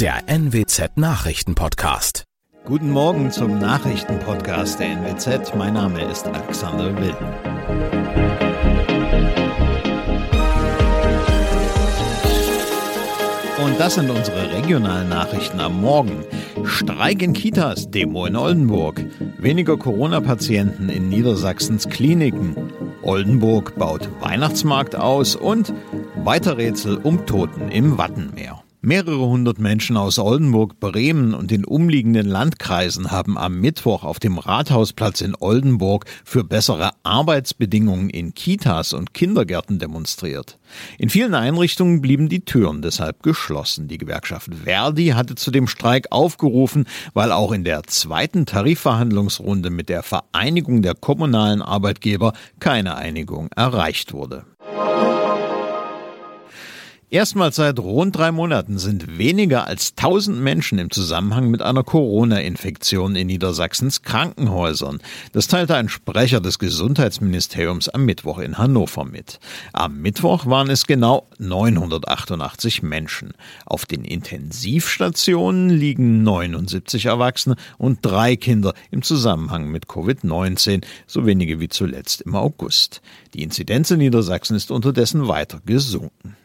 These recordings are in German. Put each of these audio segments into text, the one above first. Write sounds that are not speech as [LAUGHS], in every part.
der NWZ Nachrichtenpodcast. Guten Morgen zum Nachrichtenpodcast der NWZ. Mein Name ist Alexander Wilden. Und das sind unsere regionalen Nachrichten am Morgen. Streik in Kitas, Demo in Oldenburg. Weniger Corona-Patienten in Niedersachsens Kliniken. Oldenburg baut Weihnachtsmarkt aus und weiter Rätsel um Toten im Wattenmeer. Mehrere hundert Menschen aus Oldenburg, Bremen und den umliegenden Landkreisen haben am Mittwoch auf dem Rathausplatz in Oldenburg für bessere Arbeitsbedingungen in Kitas und Kindergärten demonstriert. In vielen Einrichtungen blieben die Türen deshalb geschlossen. Die Gewerkschaft Verdi hatte zu dem Streik aufgerufen, weil auch in der zweiten Tarifverhandlungsrunde mit der Vereinigung der kommunalen Arbeitgeber keine Einigung erreicht wurde. Erstmals seit rund drei Monaten sind weniger als 1000 Menschen im Zusammenhang mit einer Corona-Infektion in Niedersachsens Krankenhäusern. Das teilte ein Sprecher des Gesundheitsministeriums am Mittwoch in Hannover mit. Am Mittwoch waren es genau 988 Menschen. Auf den Intensivstationen liegen 79 Erwachsene und drei Kinder im Zusammenhang mit Covid-19, so wenige wie zuletzt im August. Die Inzidenz in Niedersachsen ist unterdessen weiter gesunken.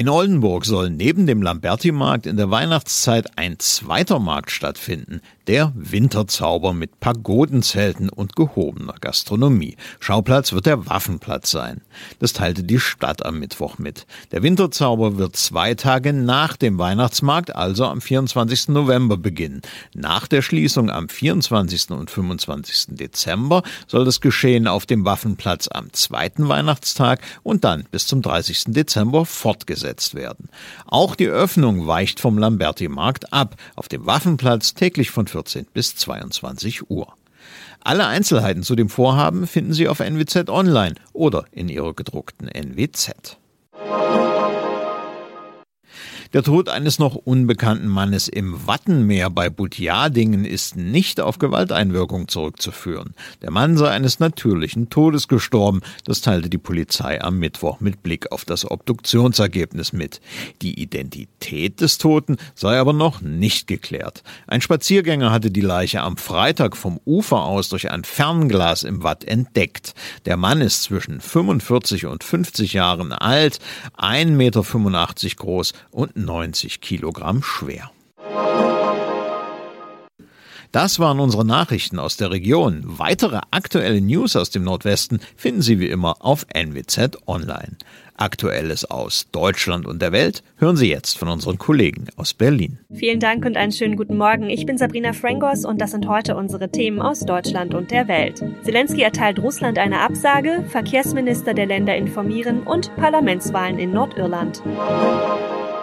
In Oldenburg soll neben dem Lamberti-Markt in der Weihnachtszeit ein zweiter Markt stattfinden, der Winterzauber mit Pagodenzelten und gehobener Gastronomie. Schauplatz wird der Waffenplatz sein. Das teilte die Stadt am Mittwoch mit. Der Winterzauber wird zwei Tage nach dem Weihnachtsmarkt, also am 24. November beginnen. Nach der Schließung am 24. und 25. Dezember soll das Geschehen auf dem Waffenplatz am zweiten Weihnachtstag und dann bis zum 30. Dezember fortgesetzt umgesetzt werden. Auch die Öffnung weicht vom Lamberti-Markt ab, auf dem Waffenplatz täglich von 14 bis 22 Uhr. Alle Einzelheiten zu dem Vorhaben finden Sie auf NWZ Online oder in Ihrer gedruckten NWZ. Der Tod eines noch unbekannten Mannes im Wattenmeer bei Butjadingen ist nicht auf Gewalteinwirkung zurückzuführen. Der Mann sei eines natürlichen Todes gestorben, das teilte die Polizei am Mittwoch mit Blick auf das Obduktionsergebnis mit. Die Identität des Toten sei aber noch nicht geklärt. Ein Spaziergänger hatte die Leiche am Freitag vom Ufer aus durch ein Fernglas im Watt entdeckt. Der Mann ist zwischen 45 und 50 Jahren alt, 1,85 Meter groß und 90 Kilogramm schwer. Das waren unsere Nachrichten aus der Region. Weitere aktuelle News aus dem Nordwesten finden Sie wie immer auf NWZ Online. Aktuelles aus Deutschland und der Welt hören Sie jetzt von unseren Kollegen aus Berlin. Vielen Dank und einen schönen guten Morgen. Ich bin Sabrina Frangos und das sind heute unsere Themen aus Deutschland und der Welt. Zelensky erteilt Russland eine Absage, Verkehrsminister der Länder informieren und Parlamentswahlen in Nordirland.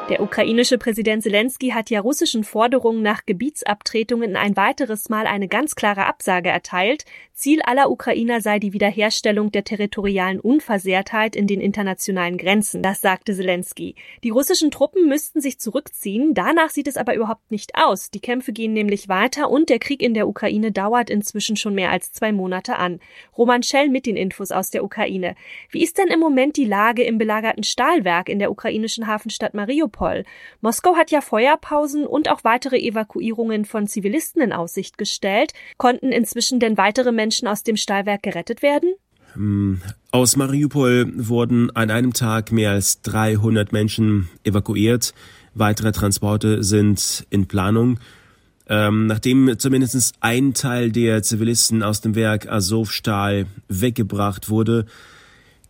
Der ukrainische Präsident Zelensky hat ja russischen Forderungen nach Gebietsabtretungen ein weiteres Mal eine ganz klare Absage erteilt. Ziel aller Ukrainer sei die Wiederherstellung der territorialen Unversehrtheit in den internationalen Grenzen. Das sagte Zelensky. Die russischen Truppen müssten sich zurückziehen. Danach sieht es aber überhaupt nicht aus. Die Kämpfe gehen nämlich weiter und der Krieg in der Ukraine dauert inzwischen schon mehr als zwei Monate an. Roman Schell mit den Infos aus der Ukraine. Wie ist denn im Moment die Lage im belagerten Stahlwerk in der ukrainischen Hafenstadt Mariupol? Mariupol. Moskau hat ja Feuerpausen und auch weitere Evakuierungen von Zivilisten in Aussicht gestellt. Konnten inzwischen denn weitere Menschen aus dem Stahlwerk gerettet werden? Hm, aus Mariupol wurden an einem Tag mehr als 300 Menschen evakuiert. Weitere Transporte sind in Planung. Ähm, nachdem zumindest ein Teil der Zivilisten aus dem Werk Azovstal weggebracht wurde,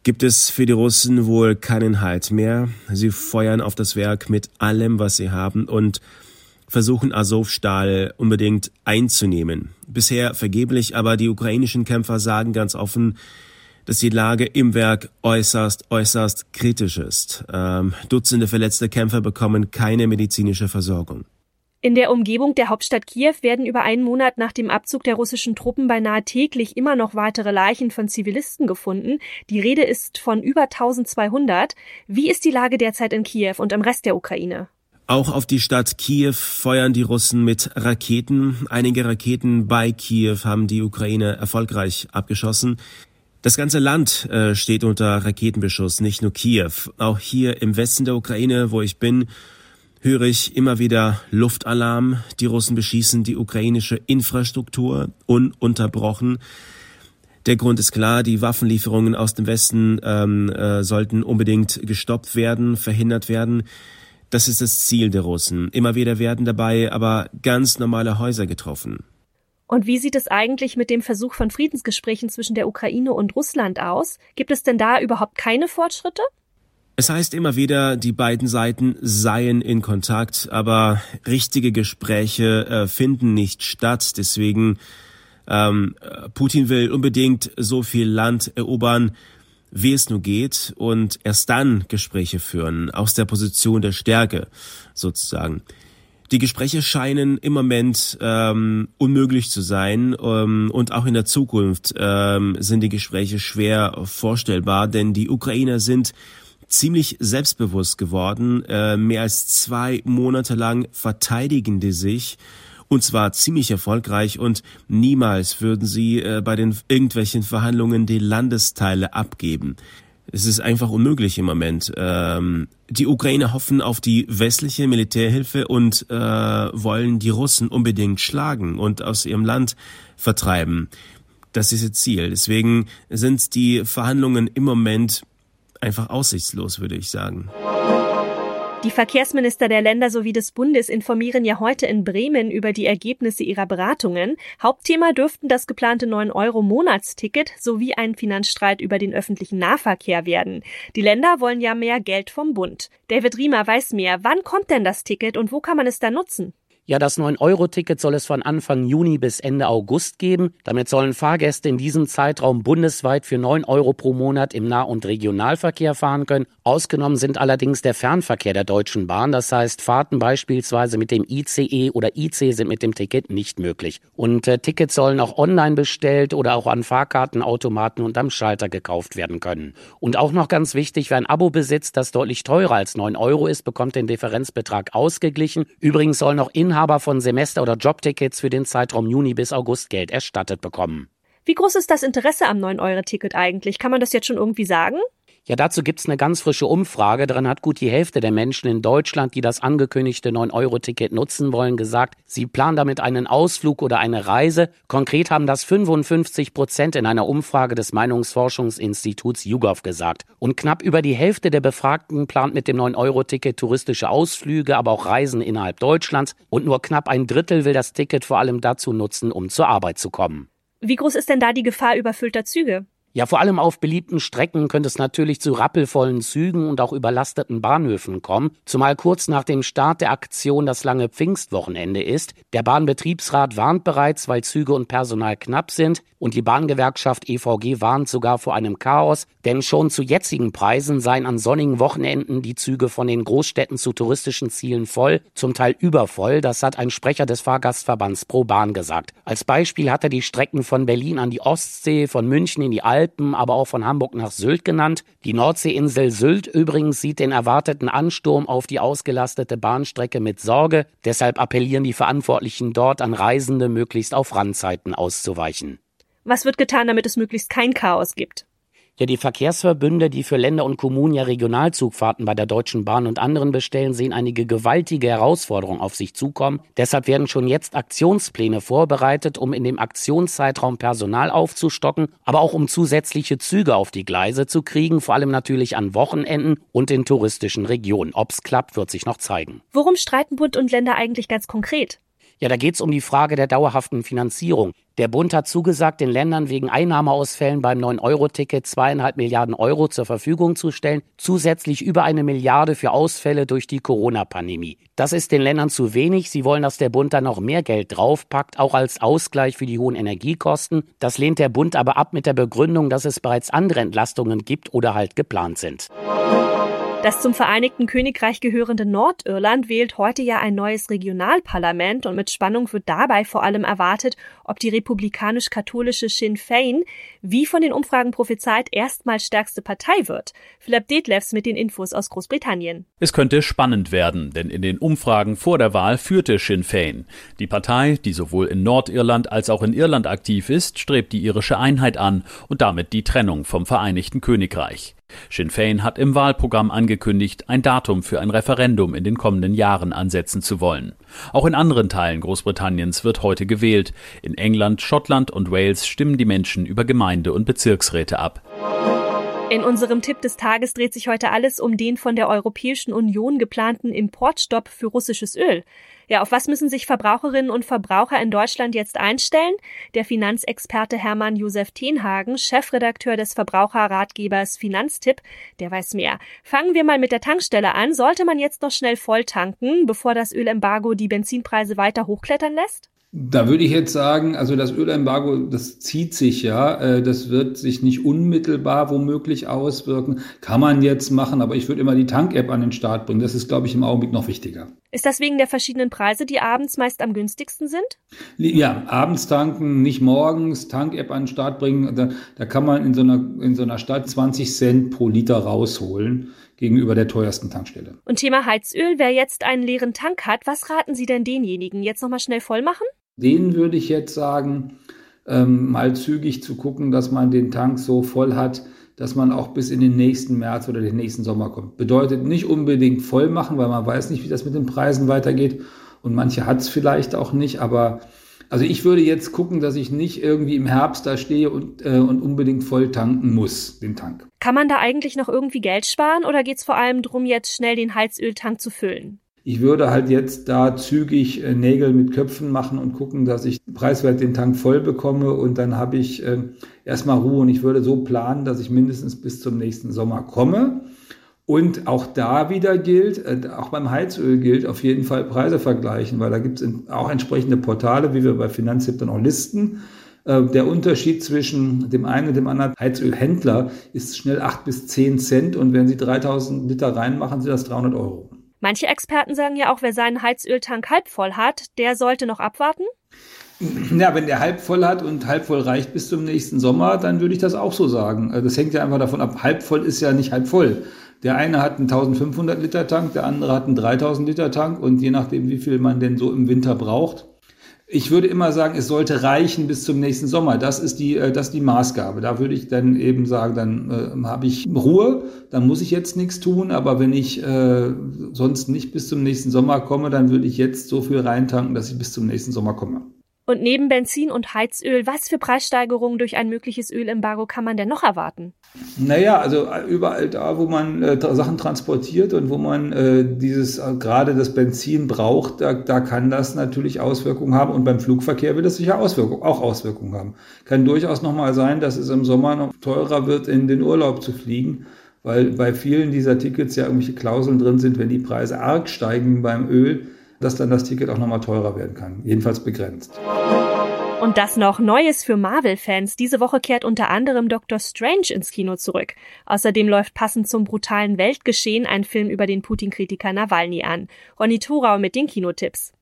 gibt es für die Russen wohl keinen Halt mehr. Sie feuern auf das Werk mit allem, was sie haben und versuchen Azovstal unbedingt einzunehmen. Bisher vergeblich, aber die ukrainischen Kämpfer sagen ganz offen, dass die Lage im Werk äußerst, äußerst kritisch ist. Ähm, Dutzende verletzte Kämpfer bekommen keine medizinische Versorgung. In der Umgebung der Hauptstadt Kiew werden über einen Monat nach dem Abzug der russischen Truppen beinahe täglich immer noch weitere Leichen von Zivilisten gefunden. Die Rede ist von über 1200. Wie ist die Lage derzeit in Kiew und im Rest der Ukraine? Auch auf die Stadt Kiew feuern die Russen mit Raketen. Einige Raketen bei Kiew haben die Ukraine erfolgreich abgeschossen. Das ganze Land äh, steht unter Raketenbeschuss, nicht nur Kiew. Auch hier im Westen der Ukraine, wo ich bin, höre ich immer wieder Luftalarm. Die Russen beschießen die ukrainische Infrastruktur ununterbrochen. Der Grund ist klar, die Waffenlieferungen aus dem Westen ähm, äh, sollten unbedingt gestoppt werden, verhindert werden. Das ist das Ziel der Russen. Immer wieder werden dabei aber ganz normale Häuser getroffen. Und wie sieht es eigentlich mit dem Versuch von Friedensgesprächen zwischen der Ukraine und Russland aus? Gibt es denn da überhaupt keine Fortschritte? Es heißt immer wieder, die beiden Seiten seien in Kontakt, aber richtige Gespräche äh, finden nicht statt. Deswegen ähm, Putin will unbedingt so viel Land erobern, wie es nur geht, und erst dann Gespräche führen, aus der Position der Stärke sozusagen. Die Gespräche scheinen im Moment ähm, unmöglich zu sein ähm, und auch in der Zukunft ähm, sind die Gespräche schwer vorstellbar, denn die Ukrainer sind ziemlich selbstbewusst geworden. Äh, mehr als zwei Monate lang verteidigen die sich und zwar ziemlich erfolgreich und niemals würden sie äh, bei den irgendwelchen Verhandlungen die Landesteile abgeben. Es ist einfach unmöglich im Moment. Ähm, die Ukrainer hoffen auf die westliche Militärhilfe und äh, wollen die Russen unbedingt schlagen und aus ihrem Land vertreiben. Das ist ihr Ziel. Deswegen sind die Verhandlungen im Moment einfach aussichtslos, würde ich sagen. Die Verkehrsminister der Länder sowie des Bundes informieren ja heute in Bremen über die Ergebnisse ihrer Beratungen. Hauptthema dürften das geplante 9-Euro-Monatsticket sowie ein Finanzstreit über den öffentlichen Nahverkehr werden. Die Länder wollen ja mehr Geld vom Bund. David Riemer weiß mehr. Wann kommt denn das Ticket und wo kann man es da nutzen? Ja, das 9-Euro-Ticket soll es von Anfang Juni bis Ende August geben. Damit sollen Fahrgäste in diesem Zeitraum bundesweit für 9 Euro pro Monat im Nah- und Regionalverkehr fahren können. Ausgenommen sind allerdings der Fernverkehr der Deutschen Bahn. Das heißt, Fahrten beispielsweise mit dem ICE oder IC sind mit dem Ticket nicht möglich. Und äh, Tickets sollen auch online bestellt oder auch an Fahrkartenautomaten und am Schalter gekauft werden können. Und auch noch ganz wichtig, wer ein Abo besitzt, das deutlich teurer als 9 Euro ist, bekommt den Differenzbetrag ausgeglichen. Übrigens sollen auch Inhaber Inhaber von Semester- oder Jobtickets für den Zeitraum Juni bis August Geld erstattet bekommen. Wie groß ist das Interesse am 9-Euro-Ticket eigentlich? Kann man das jetzt schon irgendwie sagen? Ja, dazu gibt's eine ganz frische Umfrage. Daran hat gut die Hälfte der Menschen in Deutschland, die das angekündigte 9-Euro-Ticket nutzen wollen, gesagt, sie planen damit einen Ausflug oder eine Reise. Konkret haben das 55 Prozent in einer Umfrage des Meinungsforschungsinstituts YouGov gesagt. Und knapp über die Hälfte der Befragten plant mit dem 9-Euro-Ticket touristische Ausflüge, aber auch Reisen innerhalb Deutschlands. Und nur knapp ein Drittel will das Ticket vor allem dazu nutzen, um zur Arbeit zu kommen. Wie groß ist denn da die Gefahr überfüllter Züge? Ja, vor allem auf beliebten Strecken könnte es natürlich zu rappelvollen Zügen und auch überlasteten Bahnhöfen kommen, zumal kurz nach dem Start der Aktion das lange Pfingstwochenende ist. Der Bahnbetriebsrat warnt bereits, weil Züge und Personal knapp sind und die Bahngewerkschaft EVG warnt sogar vor einem Chaos, denn schon zu jetzigen Preisen seien an sonnigen Wochenenden die Züge von den Großstädten zu touristischen Zielen voll, zum Teil übervoll, das hat ein Sprecher des Fahrgastverbands Pro Bahn gesagt. Als Beispiel hat er die Strecken von Berlin an die Ostsee, von München in die Alpen aber auch von Hamburg nach Sylt genannt. Die Nordseeinsel Sylt übrigens sieht den erwarteten Ansturm auf die ausgelastete Bahnstrecke mit Sorge. Deshalb appellieren die Verantwortlichen dort an Reisende, möglichst auf Randzeiten auszuweichen. Was wird getan, damit es möglichst kein Chaos gibt? Ja, die Verkehrsverbünde, die für Länder und Kommunen ja Regionalzugfahrten bei der Deutschen Bahn und anderen bestellen, sehen einige gewaltige Herausforderungen auf sich zukommen. Deshalb werden schon jetzt Aktionspläne vorbereitet, um in dem Aktionszeitraum Personal aufzustocken, aber auch um zusätzliche Züge auf die Gleise zu kriegen, vor allem natürlich an Wochenenden und in touristischen Regionen. Ob's klappt, wird sich noch zeigen. Worum streiten Bund und Länder eigentlich ganz konkret? Ja, da geht es um die Frage der dauerhaften Finanzierung. Der Bund hat zugesagt, den Ländern wegen Einnahmeausfällen beim 9-Euro-Ticket zweieinhalb Milliarden Euro zur Verfügung zu stellen, zusätzlich über eine Milliarde für Ausfälle durch die Corona-Pandemie. Das ist den Ländern zu wenig. Sie wollen, dass der Bund da noch mehr Geld draufpackt, auch als Ausgleich für die hohen Energiekosten. Das lehnt der Bund aber ab mit der Begründung, dass es bereits andere Entlastungen gibt oder halt geplant sind. Das zum Vereinigten Königreich gehörende Nordirland wählt heute ja ein neues Regionalparlament und mit Spannung wird dabei vor allem erwartet, ob die republikanisch-katholische Sinn Fein, wie von den Umfragen prophezeit, erstmals stärkste Partei wird. Philipp Detlefs mit den Infos aus Großbritannien. Es könnte spannend werden, denn in den Umfragen vor der Wahl führte Sinn Fein. Die Partei, die sowohl in Nordirland als auch in Irland aktiv ist, strebt die irische Einheit an und damit die Trennung vom Vereinigten Königreich. Sinn Fein hat im Wahlprogramm angekündigt, ein Datum für ein Referendum in den kommenden Jahren ansetzen zu wollen. Auch in anderen Teilen Großbritanniens wird heute gewählt. In England, Schottland und Wales stimmen die Menschen über Gemeinde- und Bezirksräte ab. In unserem Tipp des Tages dreht sich heute alles um den von der Europäischen Union geplanten Importstopp für russisches Öl. Ja, auf was müssen sich Verbraucherinnen und Verbraucher in Deutschland jetzt einstellen? Der Finanzexperte Hermann Josef Tenhagen, Chefredakteur des Verbraucherratgebers Finanztipp, der weiß mehr. Fangen wir mal mit der Tankstelle an. Sollte man jetzt noch schnell voll tanken, bevor das Ölembargo die Benzinpreise weiter hochklettern lässt? Da würde ich jetzt sagen, also das Ölembargo, das zieht sich ja, äh, das wird sich nicht unmittelbar womöglich auswirken. Kann man jetzt machen, aber ich würde immer die Tank-App an den Start bringen. Das ist, glaube ich, im Augenblick noch wichtiger. Ist das wegen der verschiedenen Preise, die abends meist am günstigsten sind? Ja, abends tanken, nicht morgens, Tank-App an den Start bringen. Da, da kann man in so, einer, in so einer Stadt 20 Cent pro Liter rausholen gegenüber der teuersten Tankstelle. Und Thema Heizöl, wer jetzt einen leeren Tank hat, was raten Sie denn denjenigen? Jetzt nochmal schnell voll machen? Denen würde ich jetzt sagen, ähm, mal zügig zu gucken, dass man den Tank so voll hat, dass man auch bis in den nächsten März oder den nächsten Sommer kommt. Bedeutet nicht unbedingt voll machen, weil man weiß nicht, wie das mit den Preisen weitergeht. Und manche hat es vielleicht auch nicht, aber also ich würde jetzt gucken, dass ich nicht irgendwie im Herbst da stehe und, äh, und unbedingt voll tanken muss, den Tank. Kann man da eigentlich noch irgendwie Geld sparen oder geht es vor allem darum, jetzt schnell den Heizöltank zu füllen? Ich würde halt jetzt da zügig äh, Nägel mit Köpfen machen und gucken, dass ich preiswert den Tank voll bekomme und dann habe ich äh, erstmal Ruhe und ich würde so planen, dass ich mindestens bis zum nächsten Sommer komme. Und auch da wieder gilt, äh, auch beim Heizöl gilt, auf jeden Fall Preise vergleichen, weil da gibt es auch entsprechende Portale, wie wir bei Finanztipp dann auch listen. Äh, der Unterschied zwischen dem einen und dem anderen Heizölhändler ist schnell acht bis zehn Cent und wenn Sie 3000 Liter reinmachen, sind das 300 Euro. Manche Experten sagen ja auch, wer seinen Heizöltank halb voll hat, der sollte noch abwarten. [CLEARS THROAT] Ja, wenn der halb voll hat und halb voll reicht bis zum nächsten Sommer, dann würde ich das auch so sagen. Also das hängt ja einfach davon ab, halb voll ist ja nicht halb voll. Der eine hat einen 1500 Liter Tank, der andere hat einen 3000 Liter Tank und je nachdem, wie viel man denn so im Winter braucht. Ich würde immer sagen, es sollte reichen bis zum nächsten Sommer. Das ist die, äh, das ist die Maßgabe. Da würde ich dann eben sagen, dann äh, habe ich Ruhe, dann muss ich jetzt nichts tun. Aber wenn ich äh, sonst nicht bis zum nächsten Sommer komme, dann würde ich jetzt so viel reintanken, dass ich bis zum nächsten Sommer komme. Und neben Benzin und Heizöl, was für Preissteigerungen durch ein mögliches Ölembargo kann man denn noch erwarten? Naja, also überall da, wo man äh, Sachen transportiert und wo man äh, dieses äh, gerade das Benzin braucht, da, da kann das natürlich Auswirkungen haben. Und beim Flugverkehr wird es sicher Auswirkungen, auch Auswirkungen haben. Kann durchaus nochmal sein, dass es im Sommer noch teurer wird, in den Urlaub zu fliegen, weil bei vielen dieser Tickets ja irgendwelche Klauseln drin sind, wenn die Preise arg steigen beim Öl dass dann das Ticket auch nochmal teurer werden kann. Jedenfalls begrenzt. Und das noch Neues für Marvel-Fans. Diese Woche kehrt unter anderem Doctor Strange ins Kino zurück. Außerdem läuft passend zum brutalen Weltgeschehen ein Film über den Putin-Kritiker Nawalny an. Ronny Thorau mit den Kinotipps.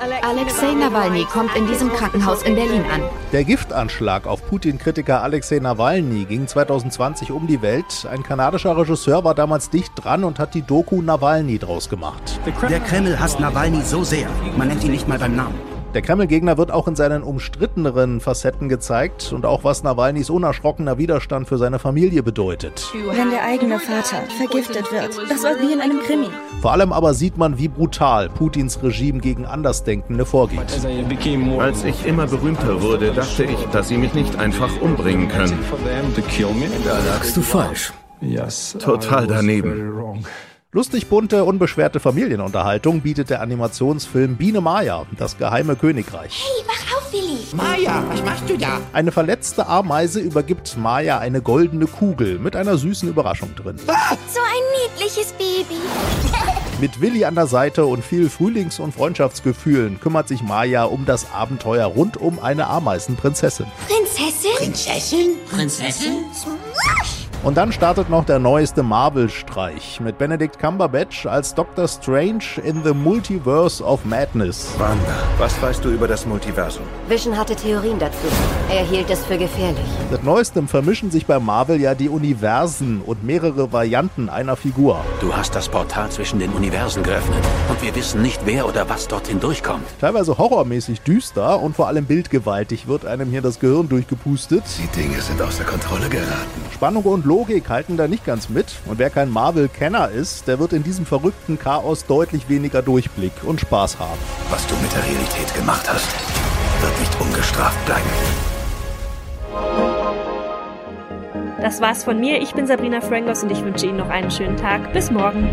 Alexei Nawalny kommt in diesem Krankenhaus in Berlin an. Der Giftanschlag auf Putin-Kritiker Alexei Nawalny ging 2020 um die Welt. Ein kanadischer Regisseur war damals dicht dran und hat die Doku Nawalny draus gemacht. Der Kreml hasst Nawalny so sehr, man nennt ihn nicht mal beim Namen. Der Kreml-Gegner wird auch in seinen umstritteneren Facetten gezeigt und auch was Nawalnys unerschrockener Widerstand für seine Familie bedeutet. Wenn der eigene Vater vergiftet wird, das war wie in einem Krimi. Vor allem aber sieht man, wie brutal Putins Regime gegen Andersdenkende vorgeht. Als ich immer berühmter wurde, dachte ich, dass sie mich nicht einfach umbringen können. Da lagst du falsch. Total daneben. Lustig bunte, unbeschwerte Familienunterhaltung bietet der Animationsfilm Biene Maya, das geheime Königreich. Hey, wach auf, Willi! Maya, was machst du da? Eine verletzte Ameise übergibt Maya eine goldene Kugel mit einer süßen Überraschung drin. Ah! So ein niedliches Baby. [LAUGHS] Mit Willi an der Seite und viel Frühlings- und Freundschaftsgefühlen kümmert sich Maya um das Abenteuer rund um eine Ameisenprinzessin. Prinzessin? Prinzessin? Prinzessin? Und dann startet noch der neueste Marvel-Streich mit Benedict Cumberbatch als Doctor Strange in the Multiverse of Madness. Wanda, was weißt du über das Multiversum? Vision hatte Theorien dazu. Er hielt es für gefährlich. Seit neuestem vermischen sich bei Marvel ja die Universen und mehrere Varianten einer Figur. Du hast das Portal zwischen den Universen geöffnet und wir wissen nicht, wer oder was dorthin durchkommt. Teilweise horrormäßig düster und vor allem bildgewaltig wird einem hier das Gehirn durchgepustet. Die Dinge sind außer Kontrolle geraten. Spannung und Logik halten da nicht ganz mit. Und wer kein Marvel-Kenner ist, der wird in diesem verrückten Chaos deutlich weniger Durchblick und Spaß haben. Was du mit der Realität gemacht hast, wird nicht ungestraft bleiben. Das war's von mir. Ich bin Sabrina Frangos und ich wünsche Ihnen noch einen schönen Tag. Bis morgen.